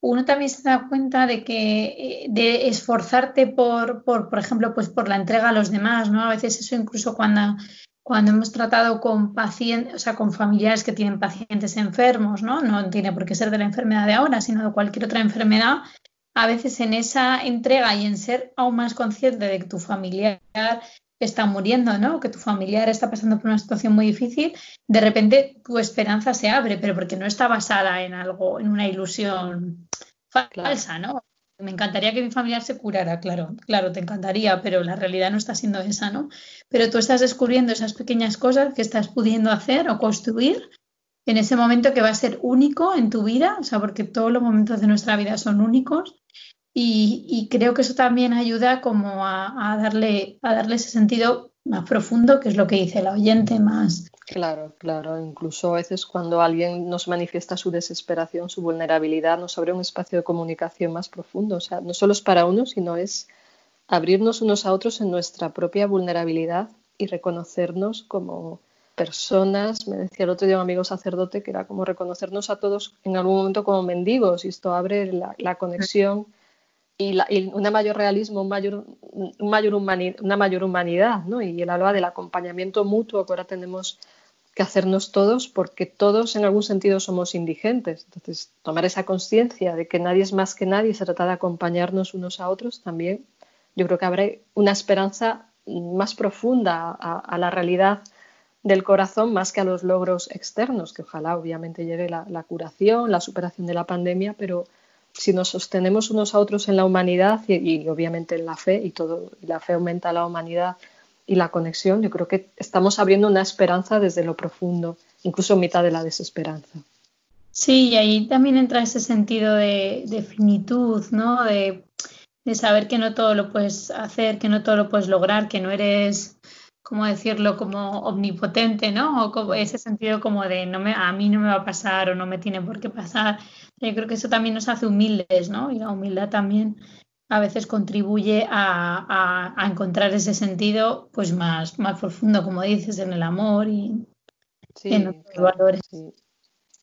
uno también se da cuenta de que eh, de esforzarte por, por, por ejemplo, pues por la entrega a los demás, ¿no? A veces eso incluso cuando, cuando hemos tratado con pacientes, o sea, con familiares que tienen pacientes enfermos, ¿no? No tiene por qué ser de la enfermedad de ahora, sino de cualquier otra enfermedad. A veces en esa entrega y en ser aún más consciente de que tu familiar está muriendo, ¿no? Que tu familiar está pasando por una situación muy difícil, de repente tu esperanza se abre, pero porque no está basada en algo, en una ilusión falsa, ¿no? Me encantaría que mi familiar se curara, claro, claro, te encantaría, pero la realidad no está siendo esa, ¿no? Pero tú estás descubriendo esas pequeñas cosas que estás pudiendo hacer o construir en ese momento que va a ser único en tu vida, o sea, porque todos los momentos de nuestra vida son únicos y, creo que eso también ayuda como a, darle, a darle ese sentido más profundo, que es lo que dice el oyente más. Claro, claro. Incluso a veces cuando alguien nos manifiesta su desesperación, su vulnerabilidad, nos abre un espacio de comunicación más profundo. O sea, no solo es para uno, sino es abrirnos unos a otros en nuestra propia vulnerabilidad y reconocernos como personas. Me decía el otro día un amigo sacerdote que era como reconocernos a todos en algún momento como mendigos y esto abre la conexión y, mayor realismo, un mayor, un mayor una mayor humanidad, ¿no? Y él hablaba del acompañamiento mutuo que ahora tenemos que hacernos todos porque todos en algún sentido somos indigentes. Entonces, tomar esa conciencia de que nadie es más que nadie, se trata de acompañarnos unos a otros también, yo creo que habrá una esperanza más profunda a, la realidad del corazón más que a los logros externos, que ojalá obviamente llegue la, la curación, la superación de la pandemia, pero si nos sostenemos unos a otros en la humanidad y, obviamente en la fe y todo, y la fe aumenta la humanidad y la conexión, yo creo que estamos abriendo una esperanza desde lo profundo, incluso en mitad de la desesperanza. Sí, y ahí también entra ese sentido de, finitud, ¿no? De, de, saber que no todo lo puedes hacer, que no todo lo puedes lograr, que no eres ¿cómo decirlo? Como omnipotente, ¿no? O como ese sentido como de no me, a mí no me va a pasar o no me tiene por qué pasar. Yo creo que eso también nos hace humildes, ¿no? Y la humildad también a veces contribuye a, encontrar ese sentido pues más, más profundo, como dices, en el amor y en otros valores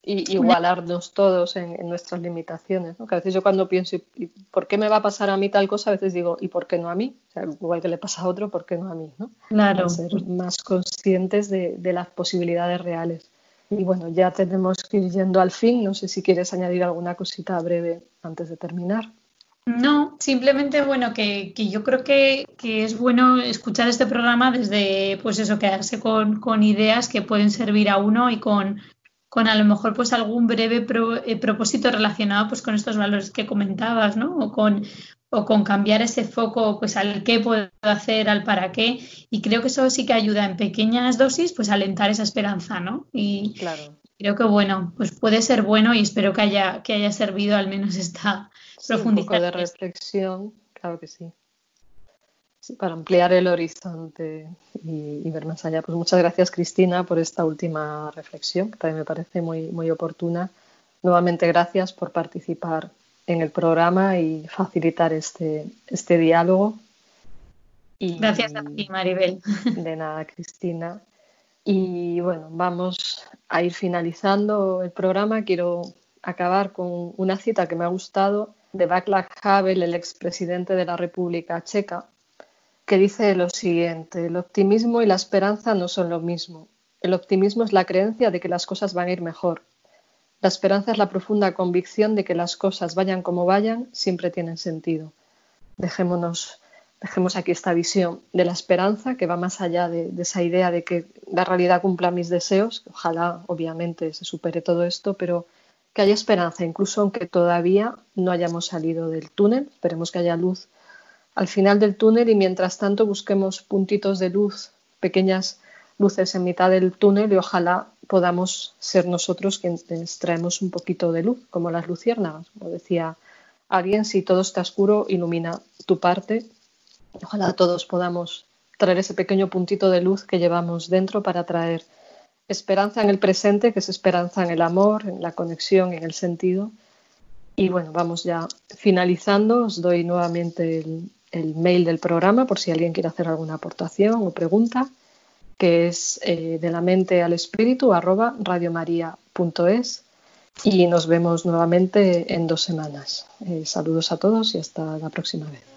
y igualarnos todos en, nuestras limitaciones. ¿no? Que a veces yo cuando pienso, ¿y ¿por qué me va a pasar a mí tal cosa? A veces digo, ¿y por qué no a mí? O sea, igual que le pasa a otro, ¿por qué no a mí? ¿no? Claro. ser más conscientes de, de, las posibilidades reales. Y bueno, ya tenemos que ir yendo al fin. No sé si quieres añadir alguna cosita breve antes de terminar. No, simplemente bueno, que, que yo creo que, que, es bueno escuchar este programa desde, pues eso, quedarse con, con ideas que pueden servir a uno y con con a lo mejor pues algún breve eh, propósito relacionado pues con estos valores que comentabas, ¿no? O con, o con cambiar ese foco pues al qué puedo hacer, al para qué. Y creo que eso sí que ayuda en pequeñas dosis pues a alentar esa esperanza, ¿no? Y claro. creo que bueno, pues puede ser bueno y espero que haya, que haya servido al menos esta sí, profundización. Un poco de reflexión, claro que sí para ampliar el horizonte y, ver más allá. Pues muchas gracias, Cristina, por esta última reflexión, que también me parece muy, muy oportuna. Nuevamente, gracias por participar en el programa y facilitar este, este diálogo. Y, gracias a ti, Maribel. [laughs] De nada, Cristina. Y bueno, vamos a ir finalizando el programa. Quiero acabar con una cita que me ha gustado de Václav Havel, el expresidente de la República Checa, que dice lo siguiente, el optimismo y la esperanza no son lo mismo. El optimismo es la creencia de que las cosas van a ir mejor. La esperanza es la profunda convicción de que las cosas vayan como vayan, siempre tienen sentido. Dejémonos, dejemos aquí esta visión de la esperanza que va más allá de, de esa idea de que la realidad cumpla mis deseos. Ojalá, obviamente, se supere todo esto, pero que haya esperanza, incluso aunque todavía no hayamos salido del túnel. Esperemos que haya luz al final del túnel y mientras tanto busquemos puntitos de luz, pequeñas luces en mitad del túnel y ojalá podamos ser nosotros quienes traemos un poquito de luz, como las luciérnagas. Como decía alguien, si todo está oscuro, ilumina tu parte. Ojalá todos podamos traer ese pequeño puntito de luz que llevamos dentro para traer esperanza en el presente, que es esperanza en el amor, en la conexión, en el sentido, Y bueno, vamos ya finalizando. Os doy nuevamente el, mail del programa por si alguien quiere hacer alguna aportación o pregunta, que es eh, de la mente al espíritu arroba radiomaria.es y nos vemos nuevamente en dos semanas. Eh, saludos a todos y hasta la próxima vez.